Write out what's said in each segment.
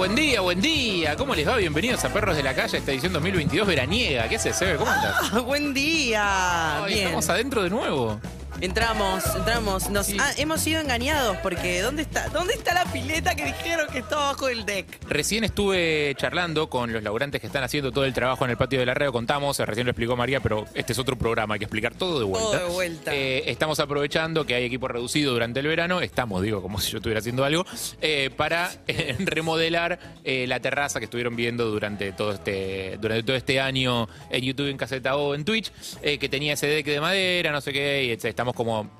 Buen día, buen día. ¿Cómo les va? Bienvenidos a Perros de la Calle, esta edición 2022 veraniega. ¿Qué haces, Sebe? ¿Cómo andas? Ah, Buen día. Ay, Bien. estamos adentro de nuevo. Entramos, entramos. Nos, Sí. ah, hemos sido engañados porque ¿dónde está, ¿dónde está la pileta que dijeron que está abajo del deck? Recién estuve charlando con los laburantes que están haciendo todo el trabajo en el patio de la radio. Contamos, eh, recién lo explicó María, pero este es otro programa, hay que explicar todo de vuelta. Todo de vuelta. Eh, estamos aprovechando que hay equipo reducido durante el verano, estamos, digo, como si yo estuviera haciendo algo, eh, para eh, remodelar la terraza que estuvieron viendo durante todo este durante todo este año en YouTube, en Caseta o en Twitch, que tenía ese deck de madera, no sé qué, y etc. como...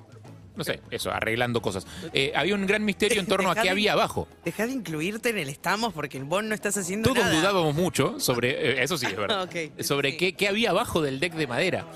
No sé, eso, arreglando cosas. Eh, había un gran misterio en torno a qué Dejá de- había abajo. Dejá de incluirte en el estamos porque vos no estás haciendo Todos nada. dudábamos mucho sobre, eh, eso sí es verdad, Ok, sobre sí. qué, qué había abajo del deck de madera.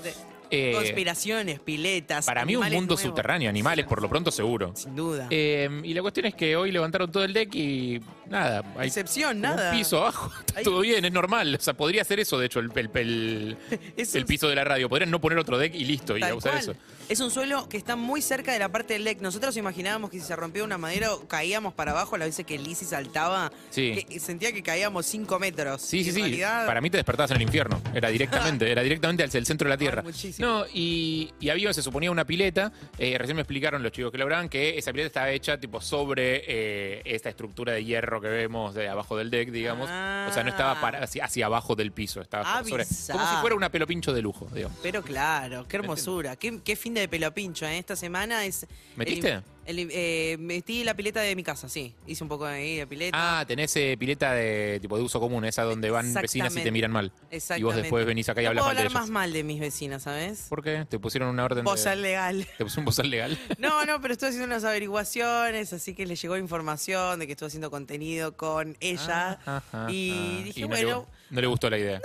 Eh, Conspiraciones, piletas. para mí un mundo nuevos. subterráneo, animales por lo pronto seguro. Sin duda. Eh, y la cuestión es que hoy levantaron todo el deck y nada, hay Excepción, nada. un piso abajo. Está todo bien, es normal. O sea, podría ser eso, de hecho, el, el- el- el un- piso de la radio. Podrían no poner otro deck y listo, y Tal a usar cual. eso. Es un suelo que está muy cerca de la parte del deck. Nosotros imaginábamos que si se rompía una madera caíamos para abajo, la veces que Lizzie saltaba, Sí. que sentía que caíamos 5 metros. Sí, Y sí, sí. realidad- Para mí te despertabas en el infierno. Era directamente, era directamente hacia el centro de la Tierra. Ay, No, y, y había, se suponía una pileta. eh, recién me explicaron los chicos que lograban que esa pileta estaba hecha tipo sobre eh, esta estructura de hierro que vemos de abajo del deck, digamos. O sea, no estaba para- hacia, hacia abajo del piso, estaba sobre. Como si fuera una pelo pincho de lujo, digamos. Pero claro, qué hermosura. Qué, qué fin de pelo pincho, ¿eh? Esta semana es... ¿Metiste? el- el- eh, metí la pileta de mi casa, sí. Hice un poco ahí de pileta. Ah, tenés eh, pileta de tipo de uso común, esa donde van vecinas y te Exactamente. miran mal. Y vos Exactamente. después venís acá y no hablas puedo mal de hablar ellas. más mal de mis vecinas, ¿sabes? ¿Por qué? ¿Te pusieron una orden Bozal de... legal. ¿Te pusieron un bozal legal? No, no, pero estoy haciendo unas averiguaciones, así que le llegó información de que estoy haciendo contenido con ella. Ah, Ajá, y dije, no bueno, Le, no le gustó la idea. no,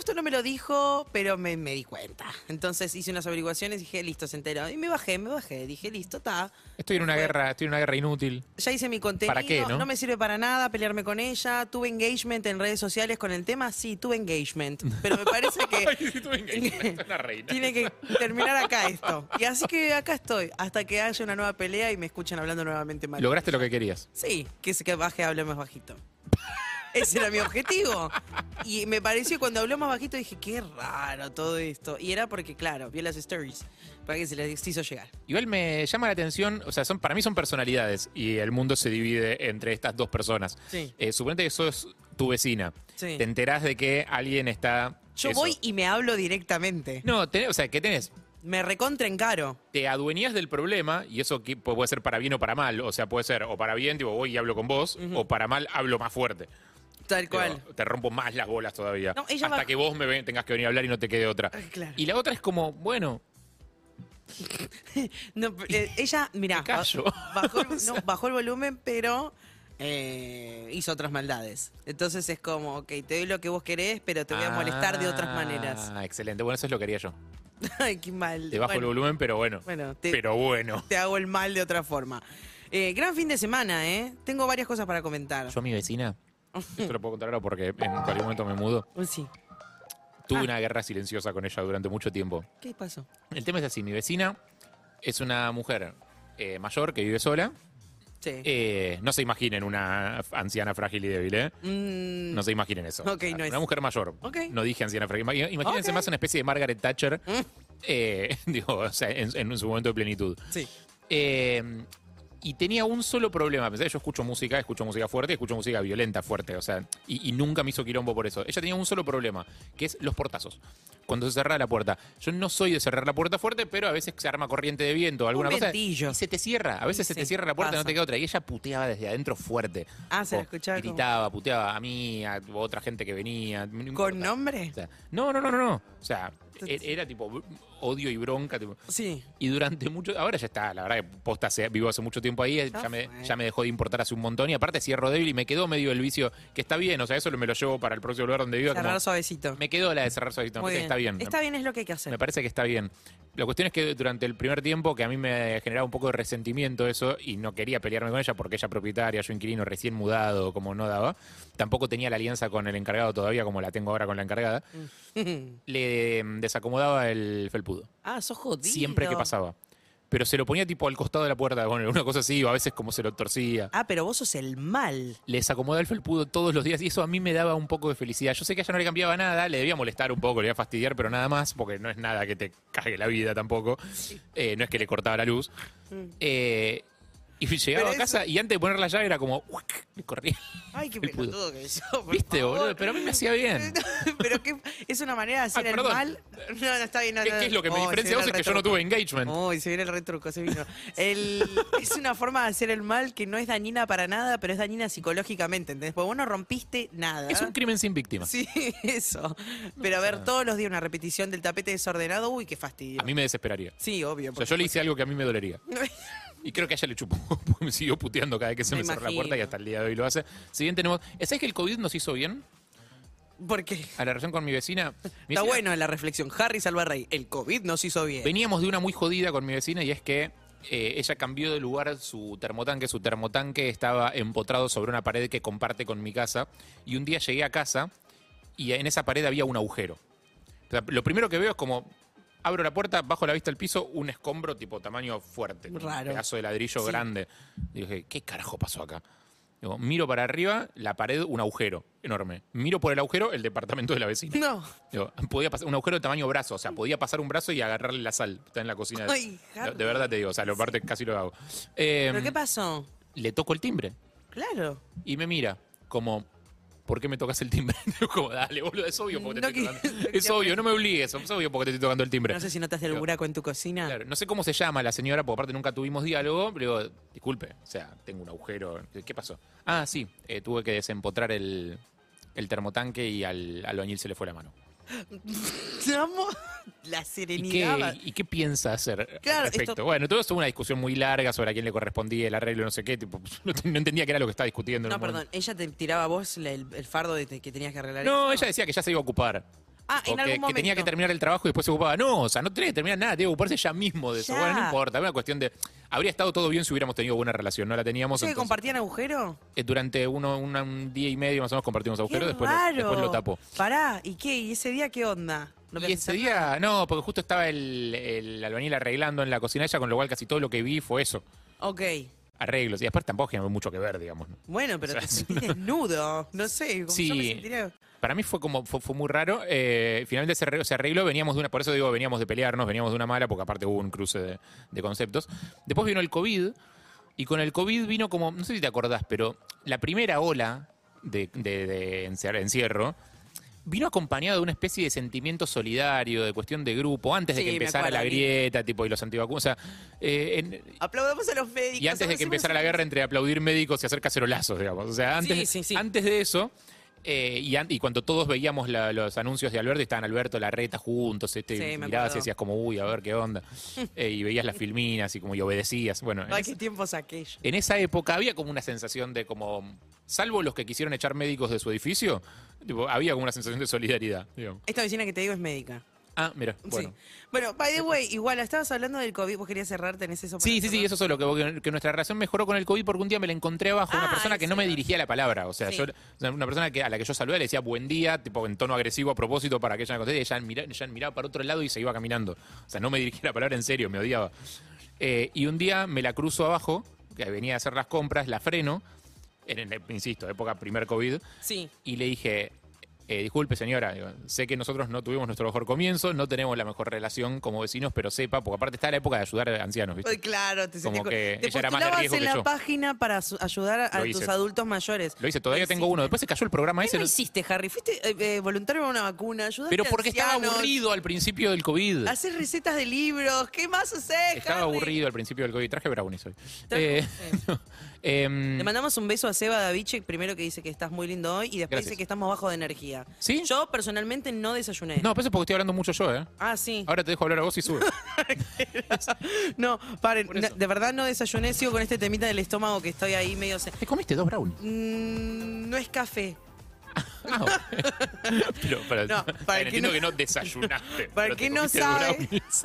gustó, no me lo dijo, pero me, me di cuenta. Entonces hice unas averiguaciones y dije, listo, se enteró. Y me bajé, me bajé. Dije, listo, está. Estoy en una Fue- guerra, estoy en una guerra inútil. Ya hice mi contenido. ¿Para qué, no? me sirve para nada pelearme con ella. Tuve engagement en redes sociales con el tema. Sí, tuve engagement. Pero me parece que Ay, sí, tuve engagement, una reina. tiene que terminar acá esto. Y así que acá estoy. Hasta que haya una nueva pelea y me escuchen hablando nuevamente mal. Lograste lo que querías. Sí, que se que baje hable más bajito. Ese era mi objetivo. Y me pareció cuando habló más bajito dije, qué raro todo esto. Y era porque, claro, vio las stories. Para que se les hizo llegar. Igual me llama la atención, o sea, son, para mí son personalidades y el mundo se divide entre estas dos personas. Sí. Eh, suponete que sos tu vecina. Sí. Te enterás de que alguien está. Yo eso. voy y me hablo directamente. No, tenés- o sea, ¿qué tenés? Me recontra encaro. Te adueñas del problema y eso que puede ser para bien o para mal. O sea, puede ser o para bien, tipo, voy y hablo con vos, o para mal, hablo más fuerte. Tal cual. te rompo más las bolas todavía. No, ella hasta va- que vos me ven- tengas que venir a hablar y no te quede otra. Ay, claro. Y la otra es como, bueno, No, eh, ella, Me callo. bajó, el- no, bajó el volumen, pero eh, hizo otras maldades. Entonces es como, ok, te doy lo que vos querés, pero te voy a molestar de otras maneras. Ah, excelente. Bueno, eso es lo que haría yo. Ay, qué mal. Te bajo Bueno, el volumen, pero bueno. Bueno, te, Pero bueno. te hago el mal de otra forma. Eh, gran fin de semana, ¿eh? Tengo varias cosas para comentar. Yo a mi vecina, esto lo puedo contar ahora porque en cualquier momento me mudo, sí. tuve Ah. una guerra silenciosa con ella durante mucho tiempo. ¿Qué pasó? El tema es así, mi vecina es una mujer eh, mayor que vive sola. Sí. Eh, no se imaginen una anciana frágil y débil, ¿eh? Mm, No se imaginen eso. Ok, no una es. mujer mayor. Ok. No dije anciana frágil. Imag- Imagínense más una especie de Margaret Thatcher, Mm. eh, digo, o sea, en, en su momento de plenitud. Sí. Y tenía un solo problema. Pensé, yo escucho música, escucho música fuerte, escucho música violenta fuerte, o sea, y, y nunca me hizo quilombo por eso. Ella tenía un solo problema, que es los portazos. Cuando se cerraba la puerta. Yo no soy de cerrar la puerta fuerte, pero a veces se arma corriente de viento o alguna cosa. ventillo. Y se te cierra. A veces Sí, se te cierra la puerta y no pasa. te queda otra. Y ella puteaba desde adentro fuerte. Ah, se la escuchaba como- Gritaba, puteaba a mí, a otra gente que venía. no. ¿Con nombre? O sea, no, no, no, no, no. O sea, era tipo odio y bronca. tipo. Sí. Y durante mucho. Ahora ya está, la verdad que posta vivo hace mucho tiempo ahí, ya, me, ya me dejó de importar hace un montón. Y aparte cierro débil y me quedó medio el vicio, que está bien, o sea, eso me lo llevo para el próximo lugar donde viva. como- Cerrar suavecito. me quedó la de cerrar me que bien. está bien. Está bien, es lo que hay que hacer. Me parece que está bien. La cuestión es que durante el primer tiempo, que a mí me generaba un poco de resentimiento eso, y no quería pelearme con ella porque ella propietaria, yo inquilino recién mudado, como no daba, tampoco tenía la alianza con el encargado todavía, como la tengo ahora con la encargada, le mm, desacomodaba el felpudo. ah, sos jodido. Siempre que pasaba. Pero se lo ponía tipo al costado de la puerta, con una cosa así, o a veces como se lo torcía. Ah, pero vos sos el mal. Le desacomodaba el felpudo todos los días y eso a mí me daba un poco de felicidad. Yo sé que a ella no le cambiaba nada, le debía molestar un poco, le debía fastidiar, pero nada más, porque no es nada que te cague la vida tampoco. Eh, no es que le cortaba la luz. Eh, y llegaba Pero a casa y antes de poner la llave era como, ¡uac! le corría. Ay, qué pelotudo que por ¿Viste, favor. boludo? Pero a mí me hacía bien. pero que es una manera de hacer Ah, el mal. No, no, está bien. no, ¿Qué, no, qué es lo que me Oh, diferencia vos? Es que yo no tuve engagement. Uy, se viene el retruco, se vino. El- es una forma de hacer el mal que no es dañina para nada, pero es dañina psicológicamente, ¿entendés? Porque vos no rompiste nada. Es un crimen sin víctima. Sí, eso. Pero a ver, todos los días una repetición del tapete desordenado, uy, qué fastidio. A mí me desesperaría. Sí, obvio. O sea, yo le hice algo que a mí me dolería. Y creo que a ella le chupó, me siguió puteando cada vez que se Me me, cerró la puerta y hasta el día de hoy lo hace. Si bien tenemos... ¿Sabes que el COVID nos hizo bien? Porque A la relación con mi vecina. Mi está vecina- bueno la reflexión. Harry Salvarrey, el COVID nos hizo bien. Veníamos de una muy jodida con mi vecina y es que eh, ella cambió de lugar su termotanque. Su termotanque estaba empotrado sobre una pared que comparte con mi casa. Y un día llegué a casa y en esa pared había un agujero. O sea, lo primero que veo es como abro la puerta, bajo la vista al piso, un escombro tipo tamaño fuerte. Raro. Un pedazo de ladrillo Sí. grande. Y dije, ¿qué carajo pasó acá? Digo, miro para arriba, la pared, un agujero enorme. Miro por el agujero, el departamento de la vecina. No. Digo, podía pasar un agujero de tamaño brazo, o sea, podía pasar un brazo y agarrarle la sal. Está en la cocina. de- Ay, de, verdad te digo, o sea, lo parte casi lo hago. Eh, ¿Pero qué pasó? le toco el timbre Claro. y me mira como, ¿por qué me tocas el timbre? Como, dale, boludo, es obvio porque te No estoy que- tocando. Es obvio, no me obligues, es obvio porque te estoy tocando el timbre. No sé si notaste el buraco en tu cocina. Claro, no sé cómo se llama la señora, porque aparte nunca tuvimos diálogo, pero digo, disculpe, o sea, tengo un agujero. ¿Qué pasó? Ah, sí, eh, tuve que desempotrar el, el termotanque y al albañil se le fue la mano. La ¿Y serenidad. qué, y qué piensa hacer Claro, al respecto? esto- Bueno, todo esto fue una discusión muy larga sobre a quién le correspondía el arreglo, no sé qué. Tipo, no, no entendía qué era lo que estaba discutiendo. en No, perdón, momento. ella te tiraba a vos el, el fardo de que tenías que arreglar No, eso. ella decía que ya se iba a ocupar. Ah, en que, algún que momento. tenía que terminar el trabajo y después se ocupaba. No, o sea, no tenía que terminar nada, tiene que ocuparse ella mismo de eso. Ya. Bueno, no importa, es una cuestión de. Habría estado todo bien si hubiéramos tenido buena relación, no la teníamos. ¿Sí que entonces- compartían agujero? Eh, durante uno, una- un día y medio más o menos compartimos agujero, Qué después lo, raro. después lo tapo. Pará, ¿y qué? ¿Y ese día qué onda? ¿No y ese día, no, porque justo estaba el, el albañil arreglando en la cocina ella, con lo cual casi todo lo que vi fue eso. Ok. Arreglos. Y después tampoco tiene mucho que ver, digamos. ¿no? Bueno, pero O sea, te desnudo. No sé, como yo me Sí. sentiría... Para mí fue como fue, fue muy raro. Eh, finalmente se arregló, se arregló, veníamos de una, por eso digo, veníamos de pelearnos, veníamos de una mala, porque aparte hubo un cruce de, de conceptos. Después vino el COVID, y con el COVID vino como, no sé si te acordás, pero la primera ola de, de- de encier- encierro vino acompañado de una especie de sentimiento solidario, de cuestión de grupo, antes de que empezara la grieta, tipo, y los antivacunas. O sea, eh, en- Aplaudamos a los médicos. y antes de que empezara la guerra entre aplaudir médicos y hacer cacerolazos, digamos. O sea, antes, Sí, sí, sí. antes de eso, eh, y, an- y cuando todos veíamos la- los anuncios de Alberto, estaban Alberto, Larreta juntos, este, Sí, mirabas y decías como, uy, a ver qué onda. Eh, y veías las filminas y como y obedecías. Bueno, en, Ay, esa, qué tiempos aquellos. en esa época había como una sensación de como, salvo los que quisieron echar médicos de su edificio, tipo, había como una sensación de solidaridad. digamos. Esta vecina que te digo es médica. Ah, mira, bueno. Sí. Bueno, by the way, igual, estabas hablando del COVID, vos querías cerrarte en ese eso. Sí, sí, sí, eso solo, que, que nuestra relación mejoró con el COVID porque un día me la encontré abajo, una Ah, persona que no me dirigía la palabra, o sea, Sí. yo, una persona que, a la que yo saludé le decía buen día, tipo en tono agresivo a propósito para que ella me conteste, y ella, mira- ella miraba para otro lado y se iba caminando, o sea, no me dirigía la palabra en serio, me odiaba. Eh, y un día me la cruzo abajo, que venía a hacer las compras, la freno, en, en- insisto, época primer COVID, Sí. y le dije, eh, disculpe señora, digo, sé que nosotros no tuvimos nuestro mejor comienzo, no tenemos la mejor relación como vecinos, pero sepa, porque aparte está la época de ayudar a ancianos, ¿viste? Ay, Claro, te Como sentí que te ella era más de postulabas riesgo en que la yo. página para su- ayudar a Lo tus hice. adultos mayores. Lo hice, todavía tengo uno. Después se cayó el programa ¿Qué ese. no no- hiciste, Harry? ¿Fuiste eh, eh, voluntario a una vacuna? ¿Ayudaste pero porque estaba ancianos? aburrido al principio del COVID. Haces recetas de libros. ¿Qué más haces, Estaba Harry? aburrido al principio del COVID. Traje brownies hoy. Traje- Eh, em, Le mandamos un beso a Seba Daviche, primero que dice que estás muy lindo hoy y después Gracias. dice que estamos bajo de energía. ¿Sí? Yo personalmente no desayuné. no, pero eso es porque estoy hablando mucho yo, ¿eh? Ah, sí. Ahora te dejo hablar a vos y sube. No, paren, no, de verdad no desayuné, sigo con este temita del estómago que estoy ahí medio... se- Te comiste dos brownies. Mm, no es café. Ah, ok. pero para, No, para el que entiendo no- que no desayunaste. Para que no comiste sabe. brownies.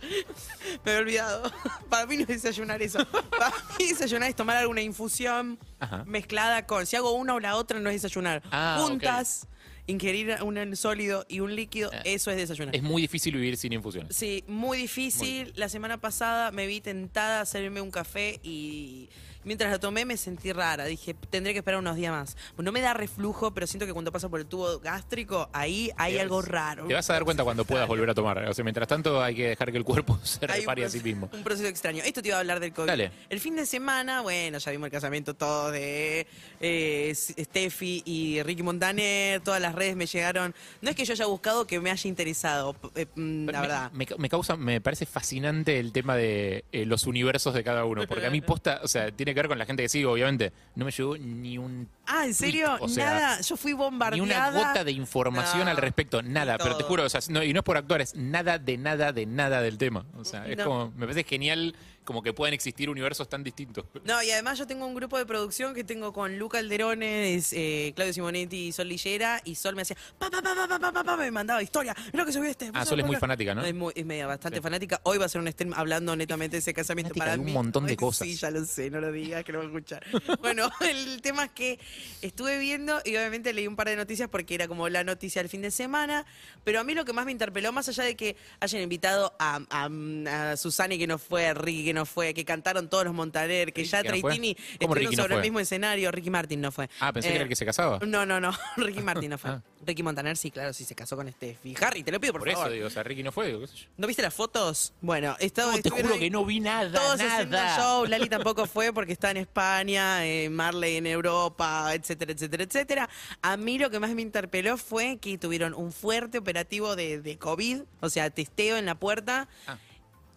Me he olvidado. Para mí no es desayunar eso. Para mí desayunar es tomar alguna infusión Ajá. mezclada con. Si hago una o la otra, no es desayunar. Ah, Juntas, ingerir un sólido y un líquido, Eh, eso es desayunar. Es muy difícil vivir sin infusiones. Sí, muy difícil. La semana pasada me vi tentada a hacerme un café y mientras lo tomé me sentí rara. Dije, tendré que esperar unos días más. No me da reflujo, pero siento que cuando pasa por el tubo gástrico, ahí hay algo raro. Te vas a dar cuenta cuando puedas volver a tomar. O sea, mientras tanto hay que dejar que el cuerpo se repare a sí mismo. Un proceso extraño. Esto te iba a hablar del COVID. Dale. El fin de semana, bueno, ya vimos el casamiento todo de eh, Steffi y Ricky Montaner. Todas las redes me llegaron. No es que yo haya buscado que me haya interesado, eh, mm, la Me- verdad. Me, me causa, me parece fascinante el tema de eh, los universos de cada uno. Porque a mí posta, o sea, tiene que ver con la gente que sigo, obviamente. No me llegó ni un Ah, ¿en serio? o sea, Nada. Yo fui ni bombardeada. una gota de información No, al respecto, nada, ni pero te juro, o sea, no, y no es por actuar, es nada de nada de nada del tema. O sea, es No. como, me parece genial como que pueden existir universos tan distintos. No, y además yo tengo un grupo de producción que tengo con Luca Alderones, eh, Claudio Simonetti y Sol Lillera, y Sol me hacía, pa, pa, pa, pa, me mandaba historia, lo que subió este. Ah, Sol es muy fanática, ¿no? Es, muy, media, bastante fanática. Hoy va a ser un stream hablando netamente de ese casamiento fanática para de un montón de cosas. Sí, ya lo sé, no lo digas, que no voy a escuchar. bueno, el tema es que estuve viendo y obviamente leí un par de noticias porque era como la noticia del fin de semana, pero a mí lo que más me interpeló, más allá de que hayan invitado a, a, a Susani, que no fue, a Ricky, que no fue, que cantaron todos los Montaner, que ¿Ricky ya no? Traitini ¿Cómo estuvieron Ricky no sobre el mismo escenario, Ricky Martin no fue. Ah, pensé Eh, que era el que se casaba. No, no, no, Ricky Martin no fue. Ah. Ricky Montaner sí, claro, sí se casó con Steffi. Harry, te lo pido por, Por eso favor. digo, o sea, Ricky no fue, digo, qué sé yo. ¿No viste las fotos? Bueno, estaba, No, te juro ahí que no vi nada, Todos haciendo nada. show. Lali tampoco fue porque está en España, eh, Marley en Europa, etcétera, etcétera, etcétera. A mí lo que más me interpeló fue que tuvieron un fuerte operativo de, de COVID, o sea, testeo en la puerta, Ah.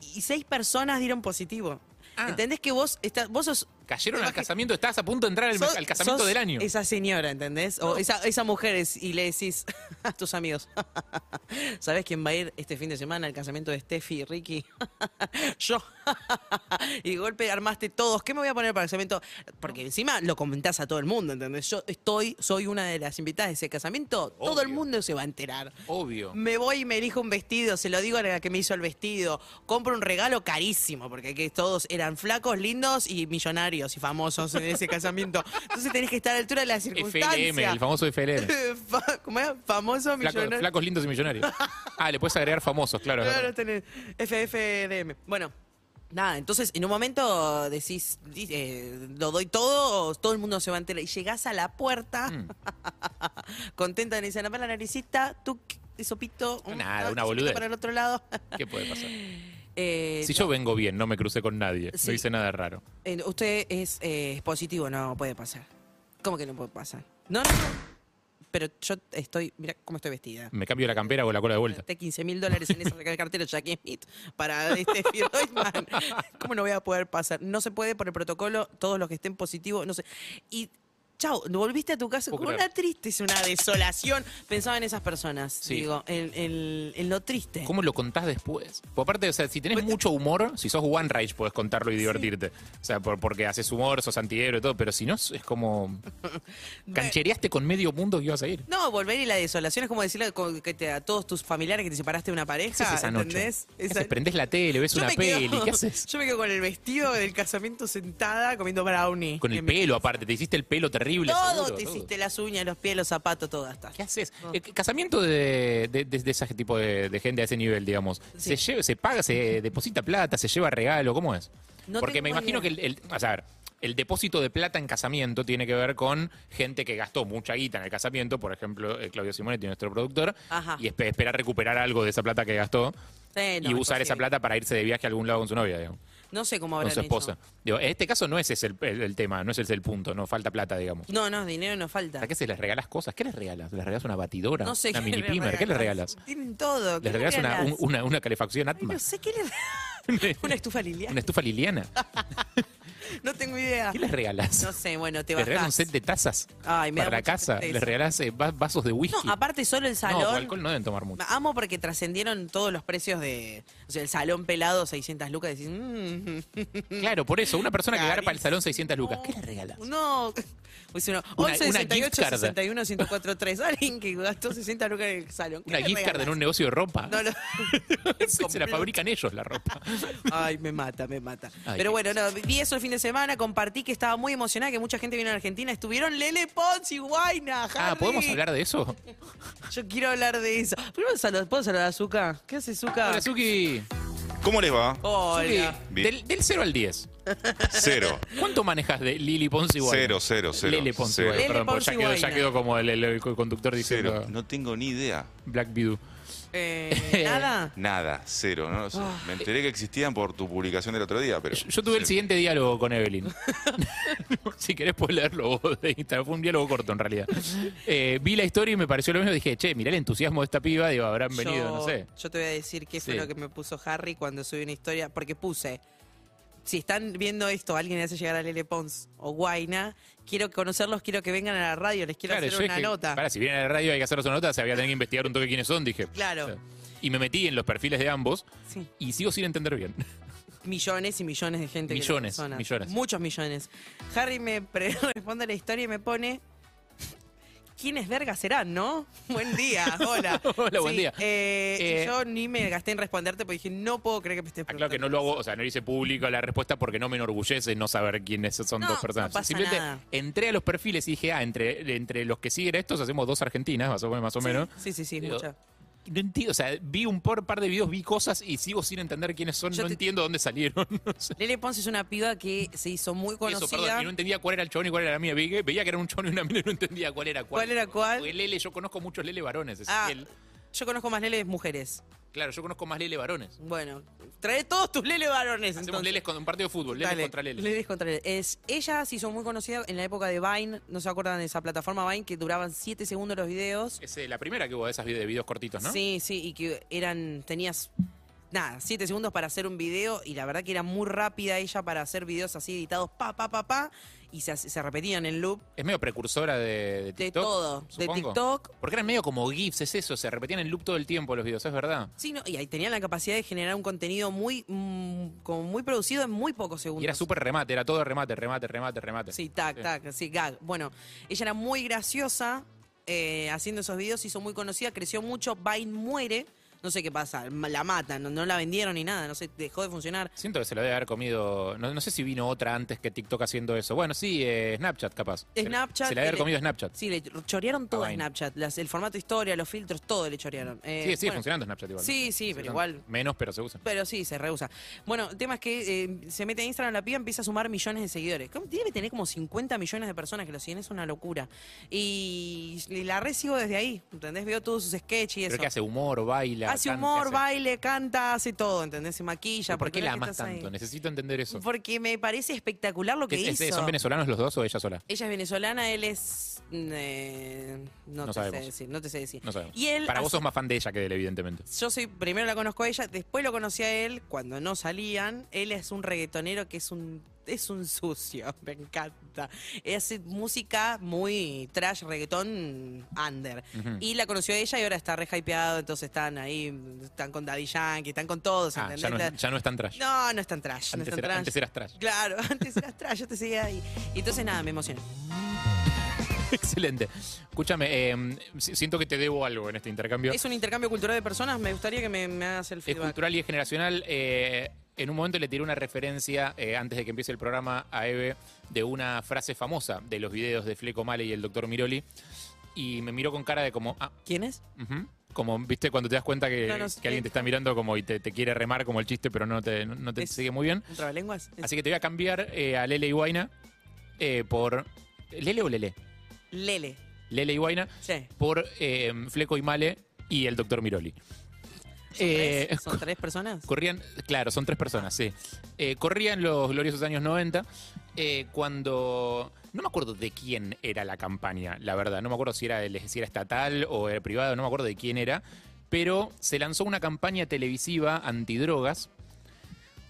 Y seis personas dieron positivo. Ah. ¿Entendés que vos, estás, vos sos... Cayeron al casamiento, estabas a punto de entrar al, sos- al casamiento sos del año. Esa señora, ¿entendés? O No. esa, esa mujer es- y le decís a tus amigos, ¿sabés quién va a ir este fin de semana al casamiento de Steffi y Ricky? Yo. y de golpe armaste todos. ¿Qué me voy a poner para el casamiento? Porque encima lo comentás a todo el mundo, ¿entendés? Yo estoy, soy una de las invitadas de ese casamiento. Todo el mundo se va a enterar. Obvio. Me voy y me elijo un vestido, se lo digo a la que me hizo el vestido. Compro un regalo carísimo, porque que todos eran flacos, lindos y millonarios y famosos en ese casamiento. Entonces tenés que estar a la altura de la circunstancia. FLM, el famoso FLM. ¿Cómo es? Famoso millonario. flacos lindos y millonarios. Ah, le puedes agregar famosos, claro. Claro, tenés FFDM. Bueno. Nada, entonces en un momento decís, eh, lo doy todo, todo el mundo se va a enterar. Y llegás a la puerta, Mm. contenta, y dicen, la naricita, tú, sopito. un- Nada, una boludez. Para el otro lado. ¿Qué puede pasar? Eh, Si yo vengo bien, no me crucé con nadie, Sí. no hice nada raro. Eh, usted es eh, positivo, no puede pasar. ¿Cómo que no puede pasar? No, no, no. Pero yo estoy, mira cómo estoy vestida. Me cambio la campera o la cola de vuelta. Gasté 15 mil dólares en esa cartera Jackie Smith para este. ¿Cómo no voy a poder pasar? No se puede por el protocolo, todos los que estén positivos, no sé. Y chao, volviste a tu casa con una tristeza, una desolación. Pensaba en esas personas, Sí. digo, en, en- en lo triste. ¿Cómo lo contás después? Por aparte, o sea, si tenés mucho humor, si sos One Rage, podés contarlo y divertirte. O sea, por- porque haces humor, sos antihéroe y todo, pero si no, es como. Canchereaste con medio mundo que ibas a ir. No, volver y la desolación es como decirle co- que te- a todos tus familiares que te separaste de una ¿Qué pareja, esa noche? ¿entendés? ¿Qué Esa- haces? Prendés la tele, ves Yo una quedo- peli, ¿qué haces? Yo me quedo con el vestido del casamiento sentada comiendo brownie. Con el pelo, aparte, te hiciste el pelo terrible. Todo, seguro, te todo. hiciste las uñas, los pies, los zapatos, todo hasta. ¿Qué haces? Eh, casamiento de, de, de- de ese tipo de, de gente a ese nivel, digamos. Sí. ¿Se, lleva, ¿Se paga, se deposita plata, se lleva regalo? ¿Cómo es? No Porque me imagino que el, el- a el depósito de plata en casamiento tiene que ver con gente que gastó mucha guita en el casamiento, por ejemplo, eh, Claudio Simonetti, nuestro productor, Ajá. y espe- esperar recuperar algo de esa plata que gastó Sí, no, y usar esa plata para irse de viaje a algún lado con su novia, digamos, No sé cómo con habrán su esposa. hecho. Digo, en este caso no es ese el, el- el tema, no es ese el punto, no falta plata, digamos. No, no, dinero no falta. ¿Para qué se les regalas cosas? ¿Qué les regalas? ¿Les regalas una batidora? No sé ¿Una qué mini les pimer? ¿Qué les regalas? Tienen todo. ¿qué ¿Les regalas una, un- una, una calefacción Ay, Atma? No sé qué les Una estufa Liliana. ¿Una estufa Liliana? No tengo idea. ¿Qué les regalas? No sé, bueno, te ¿Les regalas un set de tazas Ay, me da para la mucha casa? tristeza. ¿Les regalas eh, va- vasos de whisky? No, aparte solo el No, salón. alcohol no deben tomar mucho. Amo porque trascendieron todos los precios de. O sea, el salón pelado, 600 lucas. Decís, mm, Claro, por eso, una persona que garpa el salón 600 lucas, ¿qué le regalas? No. Pues uno, Una- 11 una 68 gift card. 61 1043. Alguien que gastó 60 lucas en el salón. ¿qué ¿Una gift card en un negocio de ropa? No, no. se la fabrican ellos la ropa. Ay, me mata, me mata. Ay, Pero bueno, no, vi eso el fin de semana, compartí que estaba muy emocionada, que mucha gente vino a Argentina. Estuvieron Lele Pons y Guaina, Ah. ¿podemos hablar de eso? Yo quiero hablar de eso. Primero salud- ¿Puedo saludar a Zuka? ¿Qué hace Zuka? Hola, Suki. ¿Cómo les va? Hola. Del 0 al 10. Cero. ¿Cuánto manejas de Lili Ponce igual? Cero, cero, cero. Lele Ponce Cero. igual, Lele perdón, porque ya quedó, ya quedó como el, el- el conductor diciendo Cero. No tengo ni idea. Black Widow. Eh, ¿Nada? Nada, cero. No lo sé. Ah. Me enteré que existían por tu publicación del otro día, pero. Yo, yo tuve el siguiente diálogo con Evelyn. si querés puedes leerlo vos de Instagram. Fue un diálogo corto en realidad. Eh, vi la historia y me pareció lo mismo. Dije, che, mirá el entusiasmo de esta piba. Digo, habrán venido, yo, no sé. yo te voy a decir qué fue Sí. lo que me puso Harry cuando subí una historia, porque puse, si están viendo esto, alguien le hace llegar a Lele Pons o Guaina, quiero conocerlos, quiero que vengan a la radio, les quiero Claro, hacer yo una nota. Para, si vienen a la radio hay que hacernos una nota, se había tenido que investigar un toque quiénes son, dije. Claro. o sea, Y me metí en los perfiles de ambos Sí. y sigo sin entender bien. Millones y millones de gente. Millones, millones. Muchos millones. Harry me responde la historia y me pone... ¿Quiénes vergas serán, no? Buen día, hola. Hola, buen Sí, día. eh, Eh, yo ni me gasté en responderte porque dije, no puedo creer que me estés Ah, claro que no lo hago, o sea, no hice público la respuesta porque no me enorgullece no saber quiénes son No, dos personas. no pasa Simplemente nada. entré a los perfiles y dije, ah, entre, entre los que siguen estos hacemos dos argentinas, más o menos. Sí, sí, sí, Digo, mucha. No entiendo, o sea, vi un por par de videos, vi cosas y sigo sin entender quiénes son, Yo no te- entiendo dónde salieron. no sé. Lele Pons es una piba que se hizo muy conocida. Eso, perdón, y no entendía cuál era el chabón y cuál era la mía. Veía que era un chabón y una mina y no entendía cuál era cuál. ¿Cuál era cuál? Porque Lele, yo conozco muchos Lele varones. Ah, Ezequiel. Yo conozco más Lele mujeres. Claro, yo conozco más Lele varones. Bueno, trae todos tus Lele varones. Hacemos entonces. Leles con un partido de fútbol, Lele Dale, contra Lele. Leles contra Lele. Es, ella se hizo muy conocida en la época de Vine. ¿No se acuerdan de esa plataforma Vine que duraban 7 segundos los videos? Es eh, la primera que hubo de esas vide- de videos cortitos, ¿no? Sí, sí, y que eran. Tenías. Nada, 7 segundos para hacer un video y la verdad que era muy rápida ella para hacer videos así editados pa, pa, pa, pa y se, se repetían en loop Es medio precursora de, de de TikTok. todo. De supongo. TikTok, Porque eran medio como GIFs, es eso, se repetían en loop todo el tiempo los videos, es verdad. Sí, no, y ahí tenían la capacidad de generar un contenido muy, mm, como muy producido en muy pocos segundos. Y era súper remate, era todo remate, remate, remate, remate. Sí, tac, Sí. tac, sí, gag. Bueno, ella era muy graciosa eh, haciendo esos videos, hizo muy conocida, creció mucho, Vine muere, no sé qué pasa, la matan, no, no la vendieron ni nada, no sé, dejó de funcionar. Siento que se lo debe haber comido. No, no sé si vino otra antes que TikTok haciendo eso. Bueno, sí, eh, Snapchat capaz. Se- Snapchat, Se le debe haber el- comido Snapchat. Sí, le chorearon todo a. Snapchat, las- el formato historia, los filtros, todo le chorearon. Eh, Sigue, sigue bueno, funcionando Snapchat igual. Sí, sí, pero igual. Menos, pero se usa. Pero sí, se rehúsa. Bueno, el tema es que eh, se mete a Instagram la piba, empieza a sumar millones de seguidores. ¿Cómo? Debe tener como 50 millones de personas que lo siguen, es una locura. Y, y la recibo desde ahí, ¿entendés? Veo todos sus sketches y eso. que hace humor, baila. Hace humor, hace- baile, canta, hace todo, ¿entendés? Se maquilla. ¿Pero ¿Por porque qué no la es que amas estás ahí. tanto? Necesito entender eso. Porque me parece espectacular lo que ¿Es- es- hizo. ¿Son venezolanos los dos o ella sola? Ella es venezolana, él es... eh, no, No te sé sabemos. decir, no te sé decir. No sabemos. Y él Para vos hace- sos más fan de ella que de él, evidentemente. yo soy, primero la conozco a ella, después lo conocí a él cuando no salían. Él es un reggaetonero que es un, es un sucio, me encanta. Hace música muy trash, reggaetón under. Y la conoció ella y ahora está re hypeado, entonces están ahí, están con Daddy Yankee, están con todos, Ah, ya no, es, ya no es tan trash. no, no es tan trash, antes, es era- trash. antes eras trash. Claro, antes eras trash, yo te seguía ahí. Y entonces nada, me emocioné. Excelente. Escúchame, eh, si- siento que te debo algo en este intercambio. Es un intercambio cultural de personas, me gustaría que me, me hagas el Es feedback. cultural y es generacional. Eh, en un momento le tiré una referencia, eh, antes de que empiece el programa, a Eve, de una frase famosa de los videos de Fleco Male y el doctor Miroli. Y me miró con cara de como, ah, ¿Quién es? Como, viste, cuando te das cuenta que, No, no que sé. alguien te está mirando como y te, te quiere remar como el chiste, pero no te, no, te Es- sigue muy bien. ¿Un trabalenguas? Así que te voy a cambiar eh, a Lele Iguaina eh, por. ¿Lele o Lele? Lele. Lele Iguaina Sí. por eh, Fleco y Male y el doctor Miroli. Eh, ¿Tres? ¿Son tres personas? Corrían, claro, son tres personas, sí. Eh, corrían los gloriosos años 90 eh, cuando... No me acuerdo de quién era la campaña, la verdad. No me acuerdo si era, el- si era estatal o era privado, no me acuerdo de quién era. Pero se lanzó una campaña televisiva antidrogas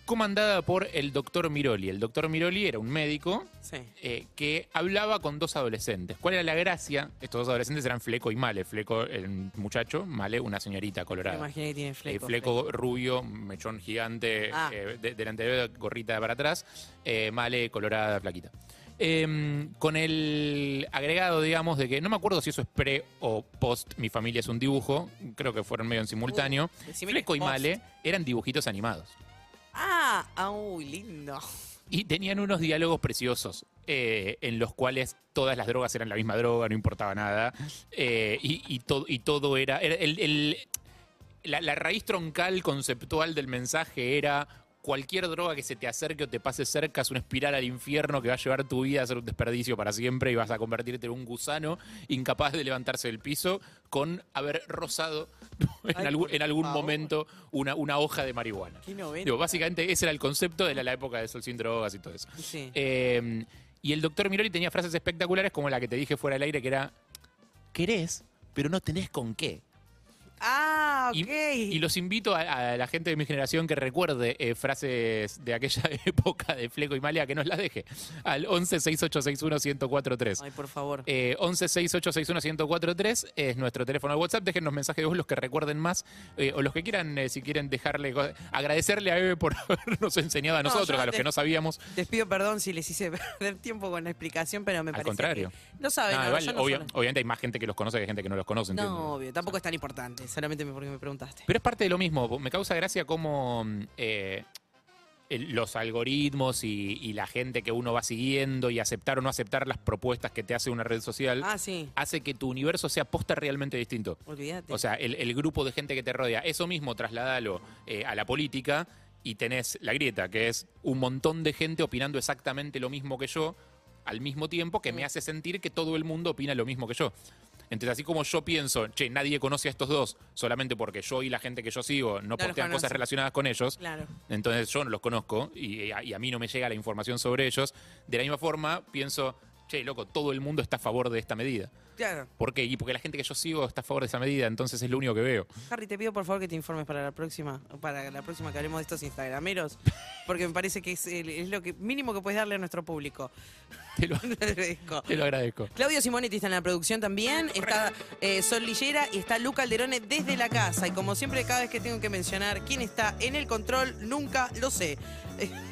comandada por el doctor Miroli. El doctor Miroli era un médico Sí. eh, que hablaba con dos adolescentes. ¿Cuál era la gracia? Estos dos adolescentes eran Fleco y Male. Fleco, el muchacho, Male, una señorita Me colorada. imaginé que tiene Eh, fleco. fleco rubio, mechón gigante, Ah. eh, de- delante de gorrita para atrás, eh, male, colorada, flaquita. Eh, con el agregado, digamos, de que no me acuerdo si eso es pre o post Mi familia es un dibujo, creo que fueron medio en simultáneo. Uh, Fleco y. Male eran dibujitos animados. Ah, ah, uy, lindo. Y tenían unos diálogos preciosos eh, en los cuales todas las drogas eran la misma droga, no importaba nada. eh, y, y to- y todo era. el- la raíz troncal conceptual del mensaje era. Cualquier droga que se te acerque o te pase cerca es una espiral al infierno que va a llevar tu vida a ser un desperdicio para siempre y vas a convertirte en un gusano incapaz de levantarse del piso con haber rozado en Ay, algún, en algún momento una, una hoja de marihuana. Qué. Digo, básicamente ese era el concepto de la, la época de Sol sin drogas y todo eso. Sí. Eh, y el doctor Miroli tenía frases espectaculares como la que te dije fuera del aire, que era, querés, pero no tenés con qué. Ah, ok. Y los invito a, a la gente de mi generación que recuerde eh, frases de aquella época de Fleco y Malia que nos las deje. Al 11 6861 1043. Ay, por favor. Eh, 11 6861 1043 es nuestro teléfono de WhatsApp. Déjennos mensajes de voz los que recuerden más eh, o los que quieran, eh, si quieren dejarle. Agradecerle a Eve por habernos enseñado a No, nosotros, a los que no sabíamos. Les pido perdón si les hice perder tiempo con la explicación, pero me Al parece contrario. que lo saben. No, solo- obviamente hay más gente que los conoce que gente que no los conoce. entiendo. No, obvio, tampoco es tan importante, solamente me- porque me preguntaste. Pero es parte de lo mismo. Me causa gracia cómo mm, eh, el- los algoritmos y, y la gente que uno va siguiendo y aceptar o no aceptar las propuestas que te hace una red social Ah, sí, hace que tu universo sea posta realmente distinto. olvídate. O sea, el, el grupo de gente que te rodea. Eso mismo trasladalo eh, a la política y tenés la grieta, que es un montón de gente opinando exactamente lo mismo que yo al mismo tiempo que me hace sentir que todo el mundo opina lo mismo que yo. Entonces, así como yo pienso, che, nadie conoce a estos dos solamente porque yo y la gente que yo sigo no los postean cosas relacionadas con ellos, Claro. entonces yo no los conozco y, a, y a mí no me llega la información sobre ellos. De la misma forma, pienso, che, loco, todo el mundo está a favor de esta medida. Claro. ¿Por qué? Y porque la gente que yo sigo está a favor de esa medida, entonces es lo único que veo. Harry, te pido por favor que te informes para la próxima, para la próxima que hablemos de estos instagrameros, porque me parece que es, el- es lo que mínimo que puedes darle a nuestro público. Te lo, agradezco. te lo agradezco. Claudio Simonetti está en la producción también, está eh, Sol Lillera y está Luca Alderone desde la casa. Y como siempre, cada vez que tengo que mencionar quién está en el control, nunca lo sé.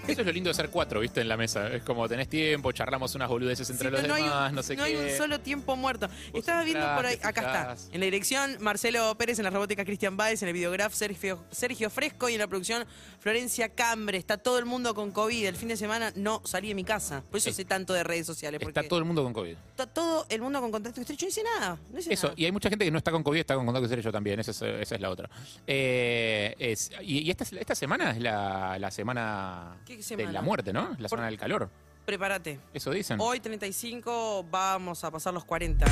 Eso es lo lindo de ser cuatro, ¿viste? En la mesa. Es como tenés tiempo, charlamos unas boludeces entre Sí, los no, no un- demás, no sé no qué. hay un solo tiempo muerto. Vos Estaba viendo por ahí, acá está. En la dirección, Marcelo Pérez, en la robótica Cristian Báez, en el videograf Sergio, Sergio Fresco y en la producción Florencia Cambre. Está todo el mundo con COVID. El fin de semana no salí de mi casa. Por eso Eh, sé tanto de redes sociales. Porque Está todo el mundo con COVID. está todo el mundo con contacto estrecho. No hice nada. No hice Eso, nada. y hay mucha gente que no está con COVID, está con contacto estrecho también, esa es, esa es la otra. Eh, es- y y esta, esta semana es la, la semana, ¿Qué de la muerte, ¿no? La semana del calor. Prepárate. Eso dicen. Hoy 35 vamos a pasar los 40, ¿eh?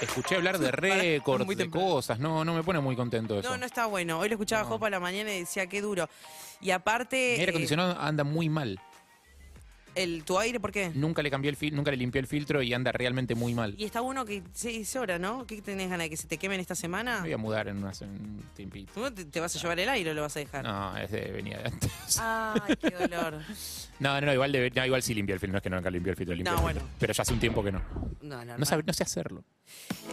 Escuché hablar de récords, de cosas. No, no me pone muy contento eso. No, no está bueno. Hoy lo escuchaba No. Jopa a la mañana y decía qué duro. Y aparte, Mi aire eh, acondicionado anda muy mal. El, ¿tu aire por qué? Nunca le cambié el fil- nunca le limpié el filtro y anda realmente muy mal. Y está bueno que seis horas, ¿no? ¿Qué tenés ganas de que se te quemen esta semana? Me voy a mudar en, unas- en un tiempito. ¿Tú te, te vas a llevar el aire o lo vas a dejar? No, es de venía de antes. Ay, qué dolor. No, no, no, igual, no, igual sí limpié el filtro. No es que nunca limpié el filtro, limpié No, el bueno. filtro. Pero ya hace un tiempo que no. No, no, No, sabe- no sé hacerlo.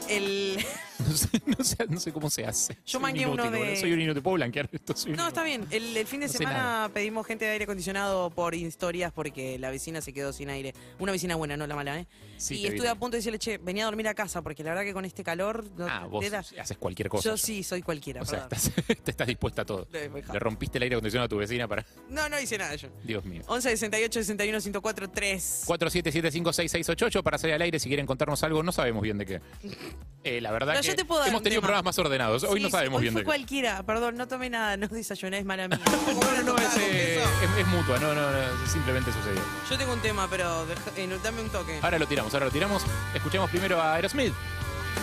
El... No sé, no sé, no sé cómo se hace. Yo mangué uno de-. Soy un inútil. ¿Puedo blanquear esto? Soy No, está bien. El, el fin de semana pedimos gente de aire acondicionado por historias porque la vecina se quedó sin aire. Una vecina buena, no la mala, ¿eh? Sí, y estuve vi. a punto de decirle, che, venía a dormir a casa, porque la verdad que con este calor... No, Ah, vos haces cualquier cosa. Yo sí, soy cualquiera, O sea, perdón. estás, te estás dispuesta a todo. Le- rompiste el aire acondicionado a tu vecina para. No, no hice nada yo. Dios mío. 11 68 61 104 3. 47756688 para salir al aire si quieren contarnos algo, no sabemos bien de qué. Eh, la verdad que yo te puedo hemos tenido tema. programas más ordenados. Hoy no sabemos hoy bien fue de qué. cualquiera, perdón, no tomé nada, no desayuné, es mala mía. No, no, es, eh, es- es mutua, no, no, no, simplemente sucedió. Yo tengo un tema, pero deja- eh, dame un toque. Ahora lo tiramos, ahora lo tiramos. Escuchemos primero a Aerosmith.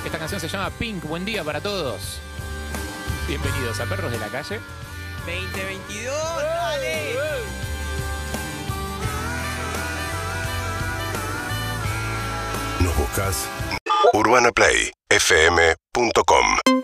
Esta canción se llama Pink. Buen día para todos. Bienvenidos a Perros de la Calle. 2022, dale. Nos buscas urbanaplayfm.com